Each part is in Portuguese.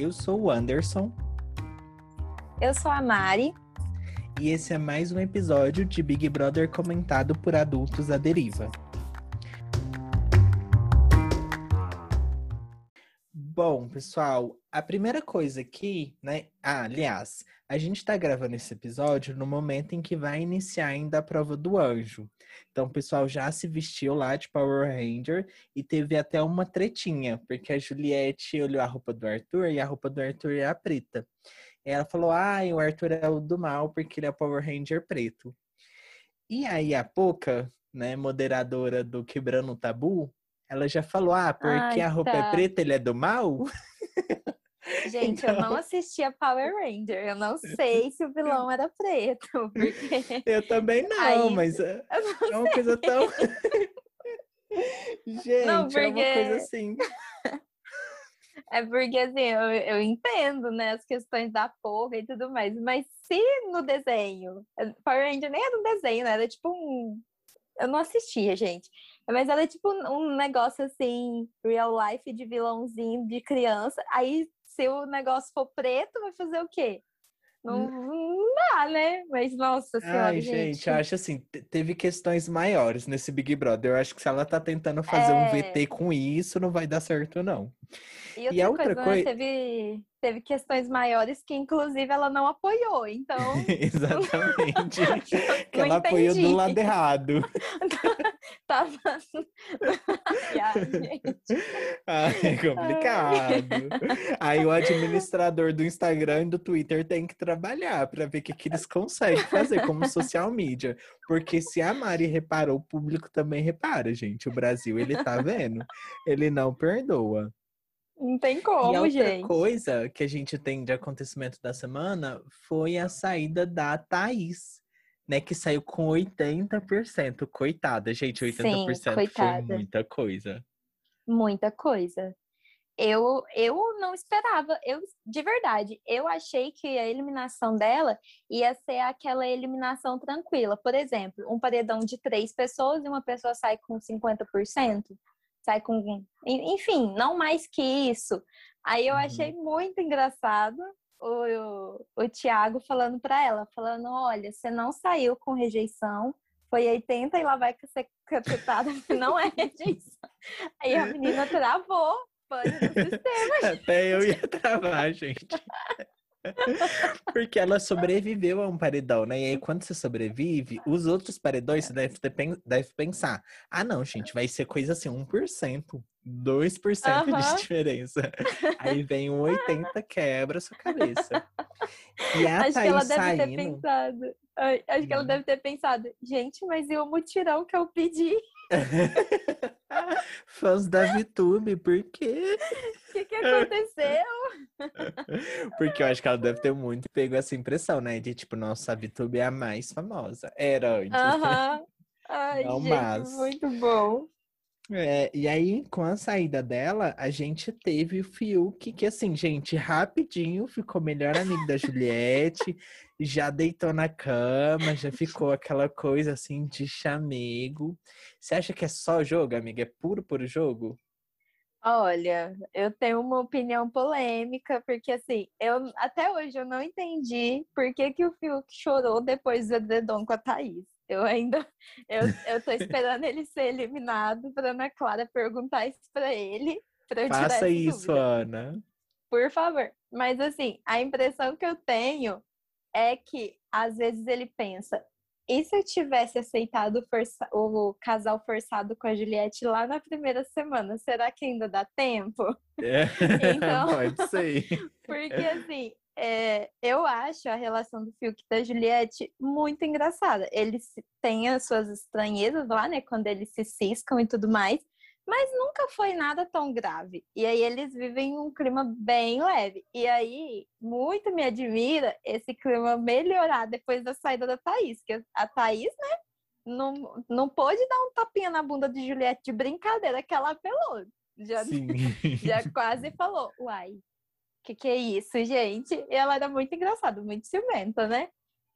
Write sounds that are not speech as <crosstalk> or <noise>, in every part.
Eu sou o Anderson. Eu sou a Mari. E esse é mais um episódio de Big Brother comentado por adultos à deriva. Bom, pessoal, a primeira coisa aqui, né? Ah, aliás, a gente tá gravando esse episódio no momento em que vai iniciar ainda a prova do anjo. Então, o pessoal já se vestiu lá de Power Ranger e teve até uma tretinha, porque a Juliette olhou a roupa do Arthur e a roupa do Arthur é a preta. E ela falou: ah, o Arthur é o do mal porque ele é Power Ranger preto. E aí a Poca, né, moderadora do Quebrando o Tabu, ela já falou: ah, porque Ai, a roupa tá. é preta, ele é do mal? <laughs> Gente, eu não assistia Power Ranger. Eu não <laughs> sei se o vilão era preto. <laughs> Porque Eu também não, Aí- mas é não é uma coisa tão. <laughs> Gente, Não, é uma coisa porque- assim. É porque, assim, eu, eu entendo, né, as questões da porra e tudo mais, mas se no desenho, Power Ranger nem era um desenho, né, era tipo um... Eu não assistia, gente, mas era tipo um negócio, assim, real life de vilãozinho de criança, aí se o negócio for preto, vai fazer o quê? Não, não dá, né? Mas, nossa senhora, Ai, gente, eu acho assim, te- teve questões maiores nesse Big Brother. Eu acho que se ela tá tentando fazer um É. VT com isso, não vai dar certo, não. E outra, E a outra coisa, né, coi- teve, teve questões maiores que, inclusive, ela não apoiou, então... <laughs> Exatamente. <laughs> que ela apoiou do entendi. lado errado. <laughs> Tava. Ai, gente. Ai, é complicado. Aí o administrador do Instagram e do Twitter tem que trabalhar para ver o que, que eles conseguem fazer como social media. Porque se a Mari reparou, o público também repara, gente. O Brasil, ele tá vendo. Ele não perdoa. Não tem e a como, outra gente. coisa que a gente tem de acontecimento da semana foi a saída da Thaís. Né, que saiu com 80%. Coitada, gente, 80% foi coitada. muita coisa. Muita coisa. Eu, eu não esperava, eu de verdade, eu achei que a eliminação dela ia ser aquela eliminação tranquila. Por exemplo, um paredão de três pessoas e uma pessoa sai com 50%, sai com. en- Enfim, não mais que isso. Aí eu Uhum. achei muito engraçado o, o, o Thiago falando para ela, falando: olha, você não saiu com rejeição, foi 80 e lá vai ser cacetada, <laughs> não é rejeição. Aí a menina travou, pane no sistema. <laughs> Até eu ia travar, gente. <laughs> Porque ela sobreviveu a um paredão, né? E aí, quando você sobrevive, os outros paredões você deve, ter, deve pensar: ah, não, gente, vai ser coisa assim, 1%, 2% Aham. de diferença. Aí vem um 80, quebra a sua cabeça. E a Acho que ela Thaís deve ter pensado. Acho que ela Hum. deve ter pensado, gente, mas e o mutirão que eu pedi? <laughs> Fãs da VTube, por quê? O que, que aconteceu? <laughs> Porque eu acho que ela deve ter muito pego essa impressão, né? De tipo, nossa, a VTube é a mais famosa. Era antes. Aham. Ai, Não, gente, mas- muito bom. É, e aí, com a saída dela, a gente teve o Fiuk, que assim, gente, rapidinho ficou melhor amigo da Juliette, já deitou na cama, já ficou aquela coisa assim de chamego. Você acha que é só jogo, amiga? É puro, puro jogo? Olha, eu tenho uma opinião polêmica, porque assim, eu até hoje eu não entendi por que, que o Fiuk chorou depois do edredom com a Thaís. Eu ainda, eu, eu tô esperando ele ser eliminado pra Ana Clara perguntar isso pra ele, pra eu Faça isso, dúvida. Ana. Por favor. Mas assim, a impressão que eu tenho é que às vezes ele pensa, e se eu tivesse aceitado o força- o casal forçado com a Juliette lá na primeira semana, será que ainda dá tempo? É, <laughs> Então- Pode ser. <laughs> Porque assim, é, eu acho a relação do Fiuk e da Juliette muito engraçada. Eles têm as suas estranhezas lá, né? Quando eles se ciscam e tudo mais, mas nunca foi nada tão grave. E aí eles vivem um clima bem leve. E aí, muito me admira esse clima melhorar depois da saída da Thaís. Que a Thaís, né? Não, não pôde dar um tapinha na bunda de Juliette de brincadeira que ela apelou. Já, <laughs> já quase falou, uai, que que é isso, gente? E ela era muito engraçada, muito ciumenta, né?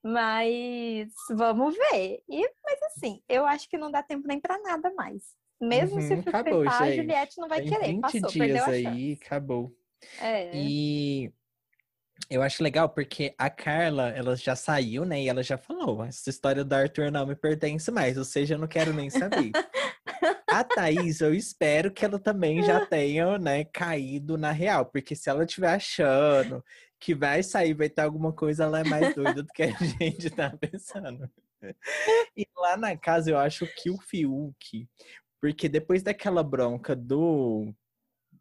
Mas vamos ver. E, mas assim, eu acho que não dá tempo nem pra nada mais. Mesmo se Uhum, for acabou, tentar, a. Juliette não vai Tem querer. 20 Passou, dias aí, acabou. É. E eu acho legal porque a Carla, ela já saiu, né? E ela já falou: essa história do Arthur não me pertence mais, ou seja, eu não quero nem saber. <laughs> a Thaís, eu espero que ela também já tenha, né, caído na real, porque se ela estiver achando que vai sair, vai ter alguma coisa, ela é mais doida do que a <laughs> gente tá pensando. E lá na casa eu acho que o Fiuk, porque depois daquela bronca do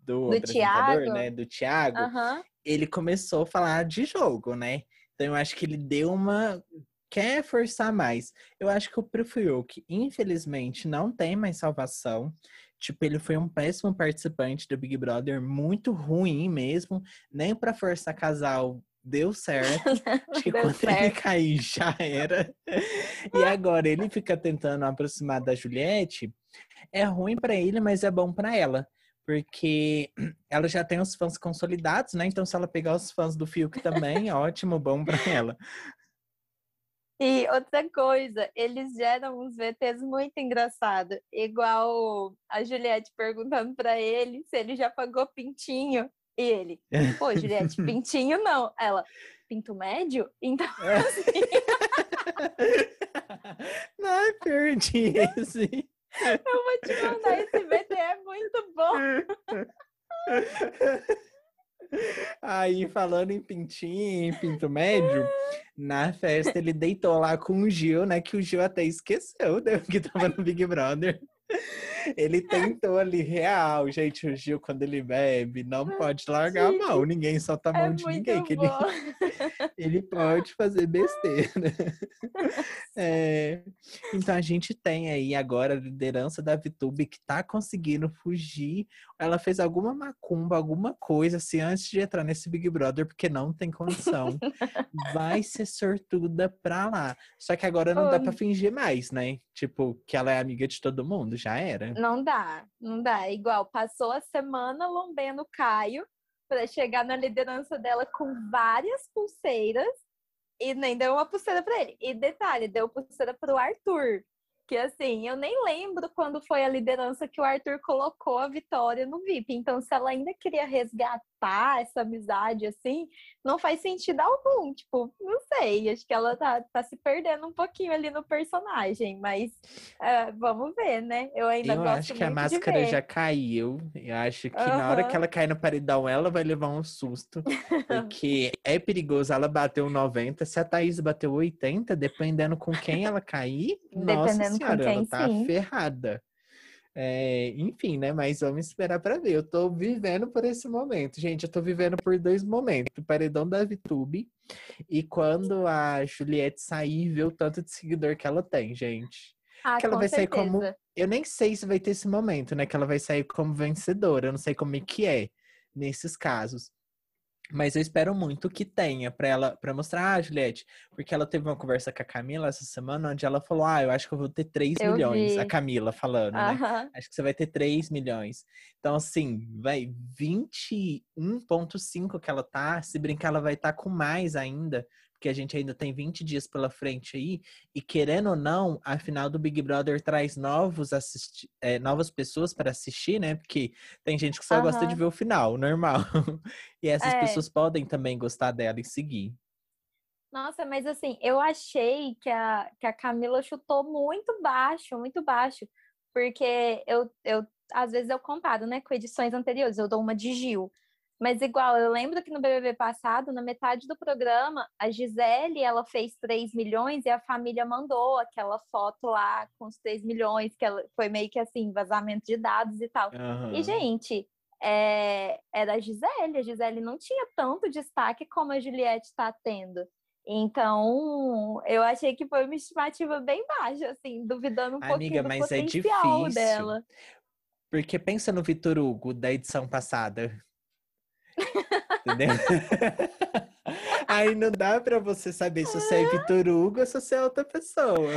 do, Do Thiago? né, do Thiago, Aham. ele começou a falar de jogo, né? Então eu acho que ele deu uma. Quer forçar mais. Eu acho que o Fiuk, infelizmente, não tem mais salvação. Tipo, ele foi um péssimo participante do Big Brother, muito ruim mesmo. Nem pra forçar casal deu certo. <laughs> Acho que quando ele certo. cair já era. E agora ele fica tentando aproximar da Juliette. É ruim pra ele, mas é bom pra ela. Porque ela já tem os fãs consolidados, né? Então, se ela pegar os fãs do Fiuk também, <laughs> ótimo, bom pra ela. E outra coisa, eles geram uns VTs muito engraçados. Igual a Juliette perguntando pra ele se ele já pagou pintinho. E ele, pô, Juliette, <laughs> pintinho não. Ela, pinto médio? Então, <laughs> Não, perdi esse. eu vou te mandar esse VT, é muito bom. <laughs> Aí, falando em pintinho, em pinto médio, na festa ele deitou lá com o Gil, né? Que o Gil até esqueceu né, que tava no Big Brother. Ele tentou ali, real, gente, o Gil, quando ele bebe, não pode largar a mão. Ninguém solta a mão É de ninguém, que ele, <laughs> ele pode fazer besteira. <laughs> É, então a gente tem aí agora a liderança da VTube que tá conseguindo fugir. Ela fez alguma macumba, alguma coisa assim antes de entrar nesse Big Brother, porque não tem condição. <laughs> Vai ser sortuda pra lá. Só que agora não dá Ô, pra fingir mais, né? Tipo, que ela é amiga de todo mundo, já era. Não dá, não dá. É Igual, passou a semana lambendo o Caio para chegar na liderança dela com várias pulseiras e nem deu uma pulseira para ele. E detalhe, deu pulseira pro Arthur. Que assim, eu nem lembro quando foi a liderança que o Arthur colocou a Vitória no VIP. Então, se ela ainda queria resgatar essa amizade assim, não faz sentido algum. Tipo, não sei. Acho que ela tá, tá se perdendo um pouquinho ali no personagem. Mas é, vamos ver, né? Eu ainda Eu gosto acho que a máscara já caiu. Eu acho que na hora que ela cair no paredão, ela vai levar um susto. <laughs> Porque é perigoso. Ela bateu 90. Se a Thaís bateu 80, dependendo com quem ela cair, nossa Com senhora, ela tá sim. ferrada. É, enfim, né? Mas vamos esperar pra ver. Eu tô vivendo por esse momento. Gente, eu tô vivendo por dois momentos. O paredão da VTube e quando a Juliette sair e ver o tanto de seguidor que ela tem, gente. Ah, que ela vai sair certeza. como eu nem sei se vai ter esse momento, né? Que ela vai sair como vencedora. Eu não sei como é que é nesses casos. Mas eu espero muito que tenha pra ela, para mostrar, ah, Juliette, porque ela teve uma conversa com a Camila essa semana, onde ela falou: Ah, eu acho que eu vou ter 3 Eu milhões. A vi. Camila falando, né? Aham. Acho que você vai ter 3 milhões. Então, assim, vai 21,5 que ela tá. Se brincar, ela vai estar com mais ainda, porque a gente ainda tem 20 dias pela frente aí. E querendo ou não, a final do Big Brother traz novos assisti é, novas pessoas para assistir, né? Porque tem gente que só gosta de ver o final, <laughs> normal. E essas É. pessoas podem também gostar dela e seguir. Nossa, mas assim, eu achei que a, que a Camila chutou muito baixo, muito baixo. Porque eu, eu, às vezes eu comparo, né, com edições anteriores, eu dou uma de Gil. Mas igual, eu lembro que no BBB passado, na metade do programa, a Gisele, ela fez 3 milhões e a família mandou aquela foto lá com os 3 milhões, que ela, foi meio que assim, vazamento de dados e tal. Aham. E, gente, é, era a Gisele. A Gisele não tinha tanto destaque como a Juliette está tendo. Então, eu achei que foi uma estimativa bem baixa, assim, duvidando um Amiga, pouquinho do mas é potencial difícil. dela. Porque pensa no Vitor Hugo da edição passada. Entendeu? <laughs> Aí não dá pra você saber se você é Vitor Hugo ou se você é outra pessoa.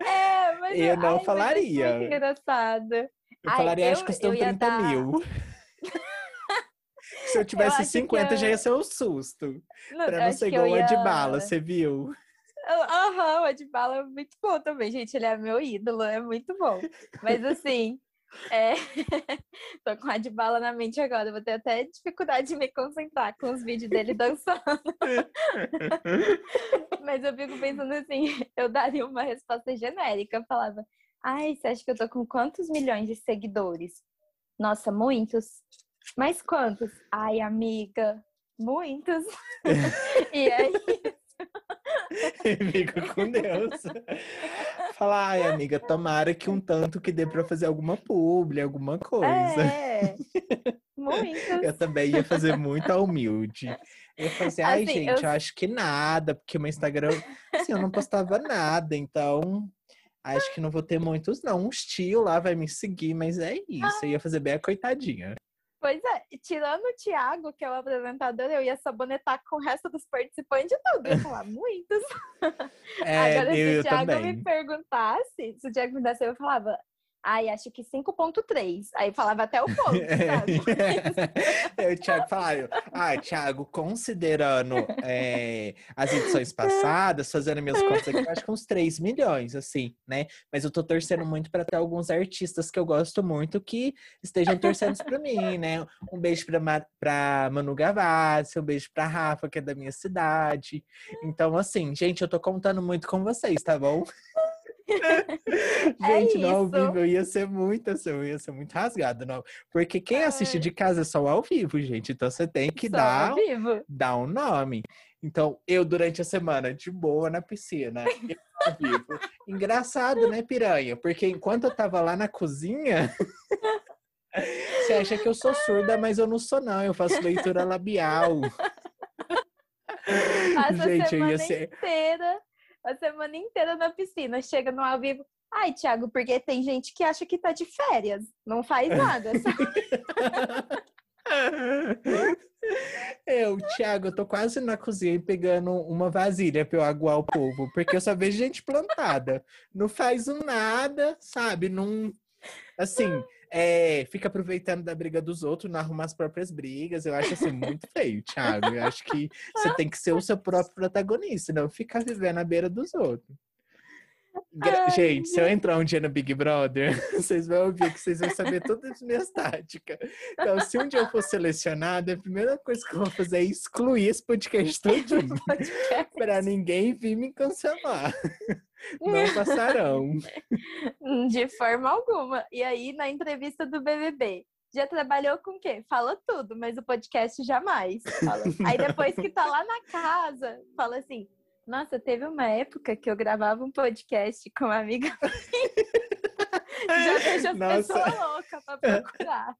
É, mas Eu não ai, mas é falaria. engraçada. Eu Ai, falaria, eu- acho que custam eu ia 30 dar- mil. <laughs> Se eu tivesse que 50, já eu- ia ser um susto. Não, Pra não ser eu igual ia- bala, você viu? <laughs> Aham, o Adbala é muito bom também, gente. Ele é meu ídolo, é muito bom. Mas assim, É... <laughs> Tô com a de bala na mente agora. Vou ter até dificuldade de me concentrar com os vídeos dele dançando. <laughs> Mas eu fico pensando assim, eu daria uma resposta genérica. Eu falava, ai, você acha que eu tô com quantos milhões de seguidores? Nossa, muitos. Mas quantos? Ai, amiga, muitos. <laughs> e aí Fico com Deus. Fala, ai, amiga, tomara que um tanto que dê pra fazer alguma publi, alguma coisa. É, <laughs> muito. Eu também ia fazer muito humilde. Eu ia fazer, ai, Assim, gente, eu- eu acho que nada, porque meu Instagram, assim, eu não postava nada, então acho que não vou ter muitos, não. Um tio lá vai me seguir, mas é isso. Eu ia fazer bem a coitadinha. Pois é, e tirando o Thiago, que é o apresentador, eu ia sabonetar com o resto dos participantes de tudo. Eu ia <laughs> falar, muitos. É, Agora, eu, se o Thiago também. me perguntasse, se o Thiago me desse, eu falava, ai, acho que 5.3. Aí falava até o <laughs> ponto, sabe? <laughs> É, o Thiago falaram, ah, Thiago, considerando é, as edições passadas, fazendo minhas contas aqui, acho que uns 3 milhões, assim, né? Mas eu tô torcendo muito para ter alguns artistas que eu gosto muito que estejam torcendo para mim, né? Um beijo pra, Ma- pra Manu Gavassi, um beijo pra Rafa, que é da minha cidade. Então, assim, gente, eu tô contando muito com vocês, tá bom? <laughs> Gente, no ao vivo eu ia ser muito, assim, eu ia ser muito rasgado, não. Porque quem assiste Ai. de casa é só ao vivo, gente. Então você tem que Só dar, dar um nome. Então, eu durante a semana, de boa na piscina, eu ao vivo. <laughs> Engraçado, né, piranha? Porque enquanto eu tava lá na cozinha, <laughs> você acha que eu sou surda, mas eu não sou, não. Eu faço leitura labial. Passa Gente, eu ia ser. inteira, a semana inteira na piscina. Chega no ao vivo. Ai, Thiago, porque tem gente que acha que tá de férias. Não faz nada. só- <laughs> Eu, Thiago, eu tô quase na cozinha pegando uma vasilha pra eu aguar o povo, porque eu só vejo gente plantada. Não faz um nada, sabe? Não. Assim, é, fica aproveitando da briga dos outros, não arruma as próprias brigas. Eu acho assim muito feio, Thiago. Eu acho que você tem que ser o seu próprio protagonista, não ficar vivendo à beira dos outros. Gra- Ai, gente, se eu entrar um dia no Big Brother, <laughs> vocês vão ouvir que vocês vão saber todas as minhas táticas. Então, se um dia eu for selecionada, a primeira coisa que eu vou fazer é excluir esse podcast todinho, para <laughs> ninguém vir me cancelar. Não <laughs> passarão. De forma alguma. E aí, na entrevista do BBB, já trabalhou com o quê? Fala tudo, mas o podcast jamais. Fala. <laughs> Aí depois que tá lá na casa, fala assim: Nossa, teve uma época que eu gravava um podcast com uma amiga. <laughs> já deixa as Nossa. pessoas loucas pra procurar.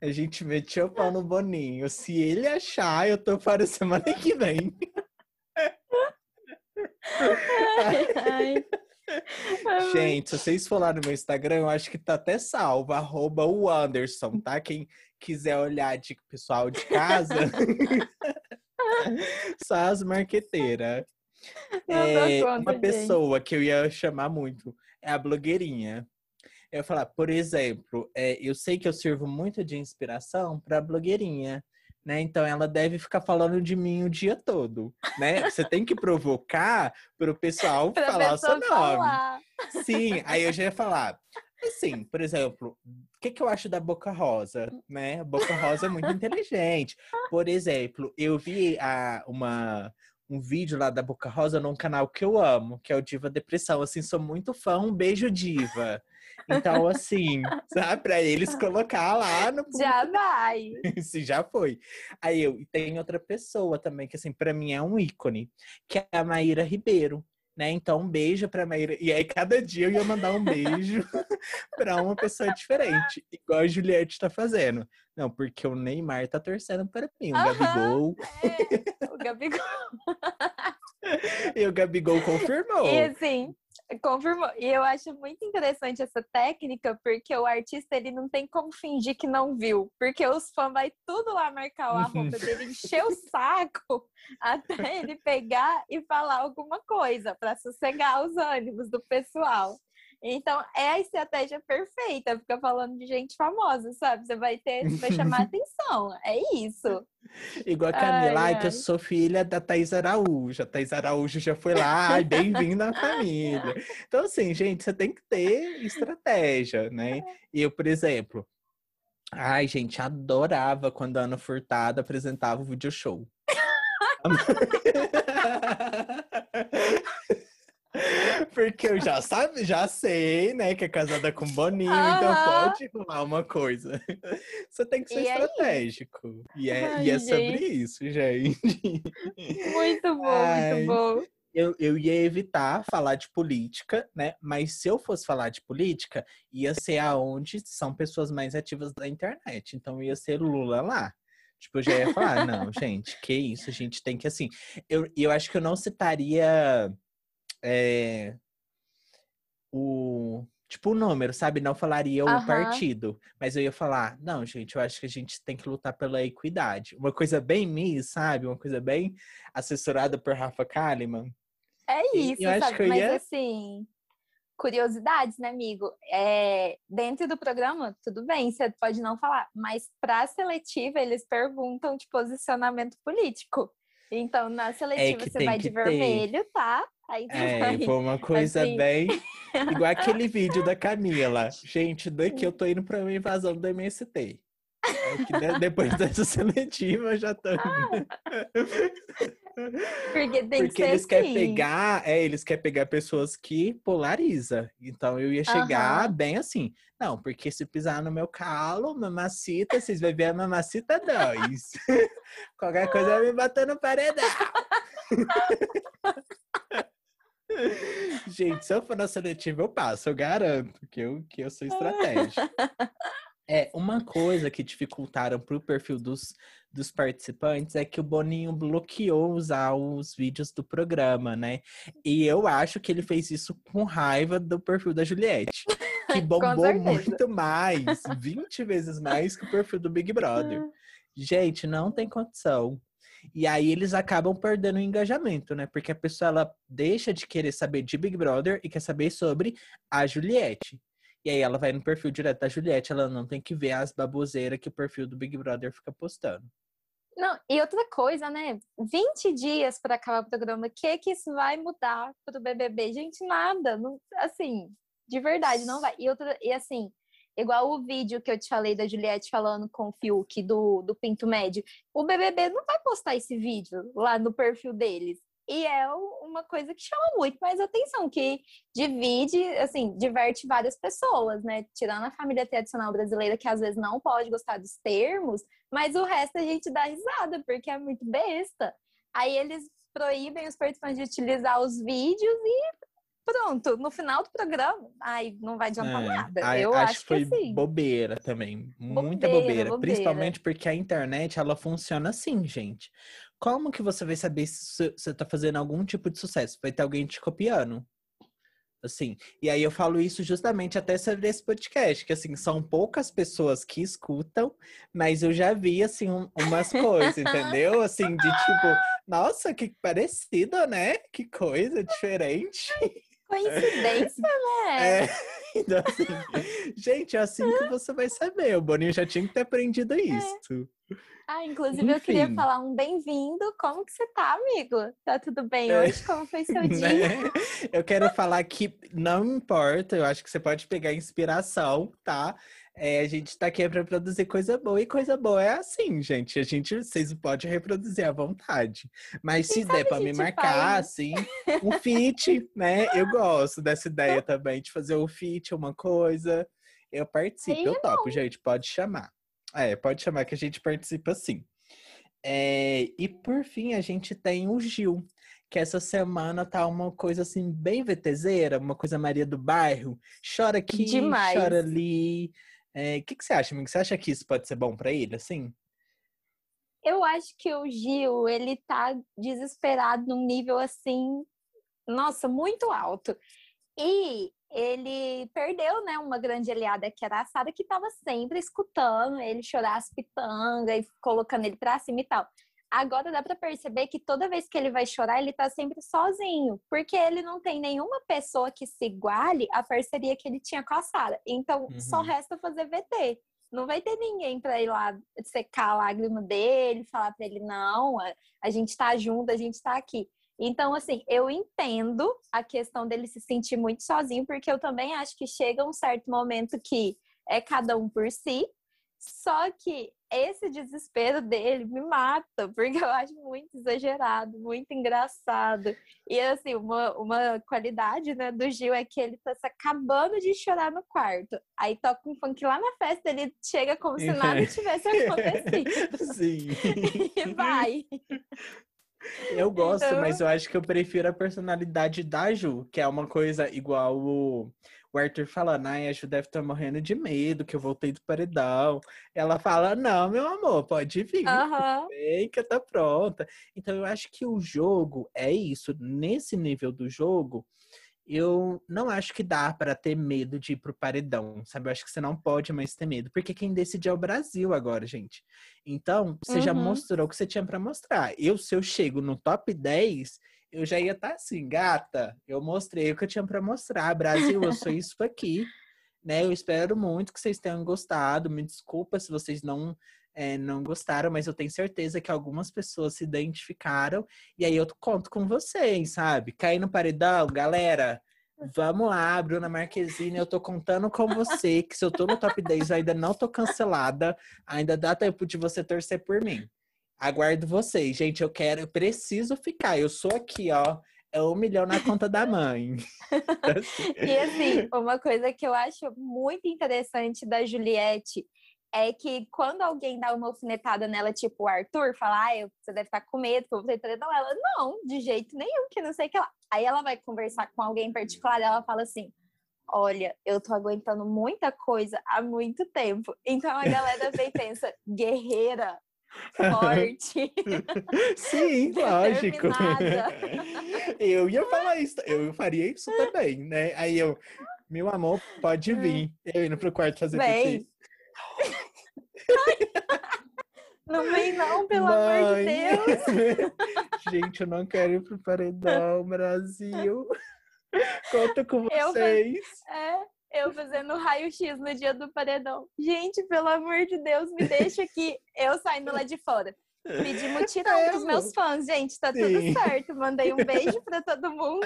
A gente meteu o pau no Boninho. Se ele achar, eu tô para semana que vem. Ai. Gente, se vocês for lá no meu Instagram, eu acho que tá até salvo, arroba o Anderson, tá? Quem quiser olhar de pessoal de casa, <laughs> só as marqueteiras. É, conta, uma gente. pessoa que eu ia chamar muito é a blogueirinha. Eu ia falar, por exemplo, é, eu sei que eu sirvo muito de inspiração para blogueirinha, né? Então ela deve ficar falando de mim o dia todo, né? Você tem que provocar para o pessoal falar o seu nome. falar. Sim, aí eu já ia falar. Assim, <laughs> por exemplo, o que, que eu acho da Boca Rosa, né? A Boca Rosa é muito inteligente. Por exemplo, eu vi a, uma, um vídeo lá da Boca Rosa num canal que eu amo, que é o Diva Depressão. Assim, sou muito fã, um beijo, Diva. Então, assim, <laughs> sabe, pra eles colocar lá no Já vai. <laughs> se já foi. Aí eu e tem outra pessoa também que assim para mim é um ícone, que é a Maíra Ribeiro, né? Então um beijo para Maíra. E aí cada dia eu ia mandar um beijo <laughs> para uma pessoa diferente, igual a Juliette tá fazendo. Não, porque o Neymar tá torcendo para mim, o Aham. Gabigol, É, o Gabigol. e o Gabigol confirmou. E assim, confirmou. E eu acho muito interessante essa técnica, porque o artista ele não tem como fingir que não viu. Porque os fãs vai tudo lá marcar o arroba dele, encher o saco <laughs> até ele pegar e falar alguma coisa para sossegar os ânimos do pessoal. Então, é a estratégia perfeita, fica falando de gente famosa, sabe? Você vai ter, vai chamar <laughs> atenção. É isso. Igual a Camila, ai, ai, que eu sou filha da Thais Araújo. A Thais Araújo já foi lá, ai, bem-vinda à família. Então, assim, gente, você tem que ter estratégia, né? E eu, por exemplo, ai, gente, adorava quando a Ana Furtado apresentava o video show. <laughs> <laughs> Porque eu já sabe, já sei, né, que é casada com Boninho, então pode rolar uma coisa. Você tem que ser e estratégico. E é, Ai, e é sobre isso, gente. Muito bom, Ai, muito bom. Eu, eu ia evitar falar de política, né? Mas se eu fosse falar de política, ia ser aonde são pessoas mais ativas da internet. Então ia ser Lula lá. Tipo, eu já ia falar, não, <laughs> gente, que isso, a gente tem que assim. Eu, eu acho que eu não citaria é, o tipo o número, sabe? Não falaria o partido, mas eu ia falar, não, gente, eu acho que a gente tem que lutar pela equidade. Uma coisa bem Miss, sabe? Uma coisa bem assessorada por Rafa Kalimann. É isso, sabe? mas ia... assim, curiosidades, né, amigo? É, dentro do programa, tudo bem, você pode não falar, mas para a seletiva eles perguntam de posicionamento político. Então, na é seletiva é você vai de ter. vermelho, tá? Aí é, foi uma coisa assim. bem. <laughs> Igual aquele vídeo da Camila. Gente, daqui eu tô indo pra uma invasão do MST. É depois <laughs> dessa seletiva já tô. Porque tem Porque que eles assim. querem pegar, é, eles querem pegar pessoas que polariza. Então eu ia chegar uhum. bem assim. Não, porque se pisar no meu calo, mamacita, vocês vão ver a mamacita 2. <laughs> Qualquer coisa vai me bater no paredão. Gente, se eu for na seletiva, eu passo, eu garanto que eu, que eu sou estratégico. É, uma coisa que dificultaram para o perfil dos, dos participantes é que o Boninho bloqueou usar os vídeos do programa, né? E eu acho que ele fez isso com raiva do perfil da Juliette, que <laughs> bombou muito mais, 20 vezes mais que o perfil do Big Brother. Gente, não tem condição. E aí eles acabam perdendo o engajamento, né? Porque a pessoa ela deixa de querer saber de Big Brother e quer saber sobre a Juliette. E aí ela vai no perfil direto da Juliette, ela não tem que ver as baboseiras que o perfil do Big Brother fica postando. Não, e outra coisa, né? 20 dias para acabar o programa, o que que isso vai mudar para o BBB? Gente, nada, não, assim, de verdade, não vai. E outra, e assim, igual o vídeo que eu te falei da Juliette falando com o Fiuk do, do Pinto Médio, o BBB não vai postar esse vídeo lá no perfil deles. E é uma coisa que chama muito mais atenção, que divide, assim, diverte várias pessoas, né? Tirando a família tradicional brasileira, que às vezes não pode gostar dos termos, mas o resto a gente dá risada, porque é muito besta. Aí eles proíbem os participantes de utilizar os vídeos e pronto, no final do programa, ai, não vai adiantar é, nada. Eu acho, acho que foi assim. bobeira também, muita bobeira, bobeira, bobeira, principalmente porque a internet ela funciona assim, gente. Como que você vai saber se você tá fazendo algum tipo de sucesso? Vai ter alguém te copiando. Assim, e aí eu falo isso justamente até sobre esse podcast, que assim, são poucas pessoas que escutam, mas eu já vi assim um, umas coisas, entendeu? Assim, de tipo, nossa, que parecido, né? Que coisa diferente. Coincidência, né? É, <laughs> então, assim, gente, é assim que você vai saber. O Boninho já tinha que ter aprendido é. isso. Ah, inclusive Enfim. eu queria falar um bem-vindo. Como que você tá, amigo? Tá tudo bem é. hoje? Como foi seu <laughs> dia? Né? Eu quero falar que não importa, eu acho que você pode pegar inspiração, tá? É, a gente tá aqui para produzir coisa boa e coisa boa é assim, gente. A gente, vocês podem reproduzir à vontade. Mas Quem se der para me marcar, faz? assim, um fit, né? Eu gosto dessa ideia também de fazer o um fit, uma coisa. Eu participo, Aí eu topo, gente. Pode chamar. É, pode chamar que a gente participa sim. É, e por fim, a gente tem o Gil, que essa semana tá uma coisa assim, bem VTZera, uma coisa Maria do Bairro. Chora aqui, Demais. chora ali. O é, que, que você acha, amigo? Você acha que isso pode ser bom para ele, assim? Eu acho que o Gil, ele tá desesperado num nível assim, nossa, muito alto. E ele perdeu, né, uma grande aliada que era a Sara, que estava sempre escutando ele chorar as pitangas e colocando ele para cima e tal. Agora dá para perceber que toda vez que ele vai chorar, ele tá sempre sozinho, porque ele não tem nenhuma pessoa que se iguale à parceria que ele tinha com a Sara. Então, uhum. só resta fazer VT. Não vai ter ninguém para ir lá secar a lágrima dele, falar para ele não, a gente tá junto, a gente tá aqui. Então, assim, eu entendo a questão dele se sentir muito sozinho, porque eu também acho que chega um certo momento que é cada um por si, só que esse desespero dele me mata, porque eu acho muito exagerado, muito engraçado. E assim, uma, uma qualidade né, do Gil é que ele tá se acabando de chorar no quarto. Aí toca um funk lá na festa, ele chega como se nada tivesse <laughs> acontecido. Sim. <laughs> e vai. Eu gosto, então... mas eu acho que eu prefiro a personalidade da Ju, que é uma coisa igual o o Arthur falando, ai, a Ju deve estar morrendo de medo, que eu voltei do paredão. Ela fala, não, meu amor, pode vir. Uhum. Vem que tá pronta. Então eu acho que o jogo é isso. Nesse nível do jogo, eu não acho que dá para ter medo de ir pro paredão, sabe? Eu acho que você não pode mais ter medo, porque quem decide é o Brasil agora, gente. Então, você uhum. já mostrou o que você tinha para mostrar. Eu, se eu chego no top 10, eu já ia estar tá assim, gata, eu mostrei o que eu tinha para mostrar. Brasil, eu sou isso aqui. Né? Eu espero muito que vocês tenham gostado. Me desculpa se vocês não é, não gostaram, mas eu tenho certeza que algumas pessoas se identificaram. E aí eu conto com vocês, sabe? Cair no paredão, galera. Vamos lá, Bruna Marquezine, eu tô contando com você que se eu tô no top 10 eu ainda não tô cancelada, ainda dá tempo de você torcer por mim. Aguardo vocês, gente. Eu quero, eu preciso ficar. Eu sou aqui, ó. É um milhão na conta da mãe. <laughs> e assim, uma coisa que eu acho muito interessante da Juliette é que quando alguém dá uma alfinetada nela, tipo o Arthur, fala, ah, você deve estar com medo, que eu vou treta. Ela, não, de jeito nenhum, que não sei o que lá. Aí ela vai conversar com alguém em particular ela fala assim, olha, eu tô aguentando muita coisa há muito tempo. Então a galera vem pensa, guerreira, forte. <laughs> Sim, lógico. eu ia falar isso, eu <laughs> faria isso também, né? Aí eu, meu amor, pode vir. Eu indo pro quarto fazer vem. <laughs> Não vem não, pelo Mãe. amor de Deus. Gente, eu não quero ir pro paredão, Brasil. Conta com vocês. Eu, é, eu fazendo raio-x no dia do paredão. Gente, pelo amor de Deus, me deixa aqui. Eu saindo lá de fora. Pedi mutirão é, pros meus fãs, gente. Tá Sim. tudo certo. Mandei um beijo pra todo mundo.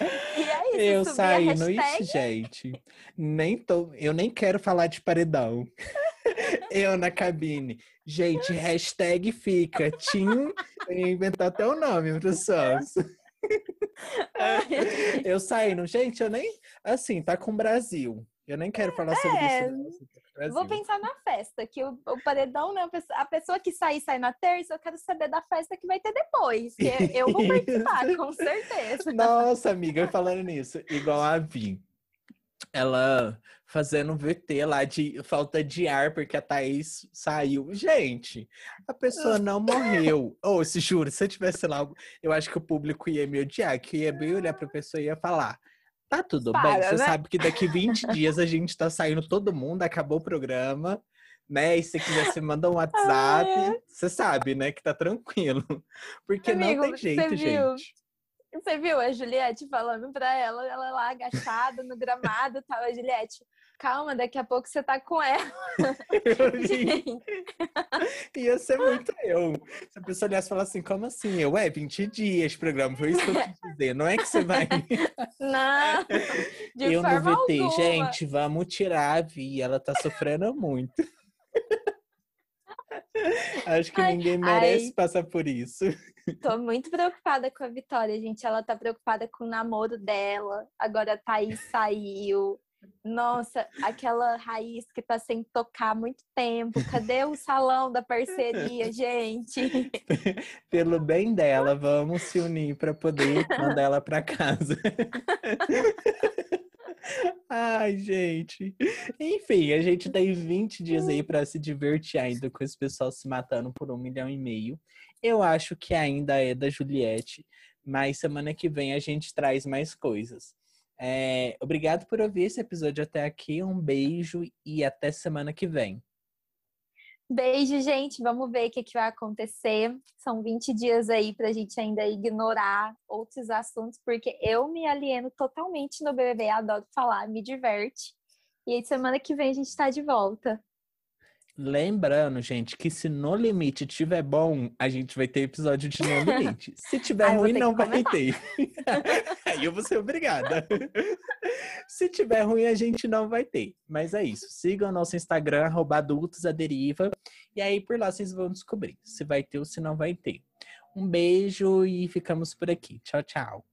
e é isso. Eu saí no isso, gente. Nem tô, eu nem quero falar de paredão. <laughs> eu na cabine. Gente, hashtag fica. Tim, inventar até o nome, pessoas. <laughs> <laughs> <laughs> eu saindo, gente, eu nem. Assim, tá com o Brasil. Eu nem quero falar sobre é, isso. Vou pensar na festa, que o, o, paredão, né? A pessoa que sai sai na terça, eu quero saber da festa que vai ter depois. Que eu vou <laughs> participar, com certeza. Nossa, amiga, falando nisso, igual a Vi. Ela fazendo VT lá de falta de ar porque a Thaís saiu. Gente, a pessoa não morreu. Ou, oh, se juro, se eu tivesse lá, eu acho que o público ia me odiar, que ia bem olhar pra pessoa e ia falar. Tá tudo Para, bem. Você né? sabe que daqui 20 <laughs> dias a gente tá saindo todo mundo, acabou o programa, né? E se quiser, você manda um WhatsApp. Você sabe, né? Que tá tranquilo. Porque Amigo, não tem jeito, gente. Você viu a Juliette falando pra ela, ela lá agachada no gramado, tava a Juliette, calma, daqui a pouco você tá com ela. <laughs> Ia ser muito eu. Se a pessoa olhasse e falasse assim, como assim? Eu, é, 20 dias programa, foi isso que eu quis dizer. Não é que você vai... <laughs> Não, de Eu no VT, alguma. gente, vamos tirar a Vi, ela tá sofrendo muito. <laughs> Acho que ai, ninguém merece ai. passar por isso. Tô muito preocupada com a Vitória, gente. Ela tá preocupada com o namoro dela. Agora a Thaís saiu. Nossa, aquela raiz que tá sem tocar há muito tempo. Cadê o salão da parceria, gente? <laughs> Pelo bem dela, vamos se unir para poder mandar ela para casa. <laughs> Ai, gente. Enfim, a gente tem 20 dias aí para se divertir ainda com esse pessoal se matando por um milhão e meio. Eu acho que ainda é da Juliette, mas semana que vem a gente traz mais coisas. É, obrigado por ouvir esse episódio até aqui. Um beijo e até semana que vem. Beijo, gente. Vamos ver o que, que vai acontecer. São 20 dias aí pra gente ainda ignorar outros assuntos, porque eu me alieno totalmente no BBB, adoro falar, me diverte. E aí, semana que vem a gente tá de volta. Lembrando, gente, que se No Limite tiver bom, a gente vai ter episódio de No Limite. <laughs> Se tiver Ai, ruim, não vai ter. <laughs> Aí eu vou ser obrigada. <laughs> Se tiver ruim, a gente não vai ter. Mas é isso. Sigam o nosso Instagram, arroba adultos a deriva. E aí por lá vocês vão descobrir se vai ter ou se não vai ter. Um beijo e ficamos por aqui. Tchau, tchau.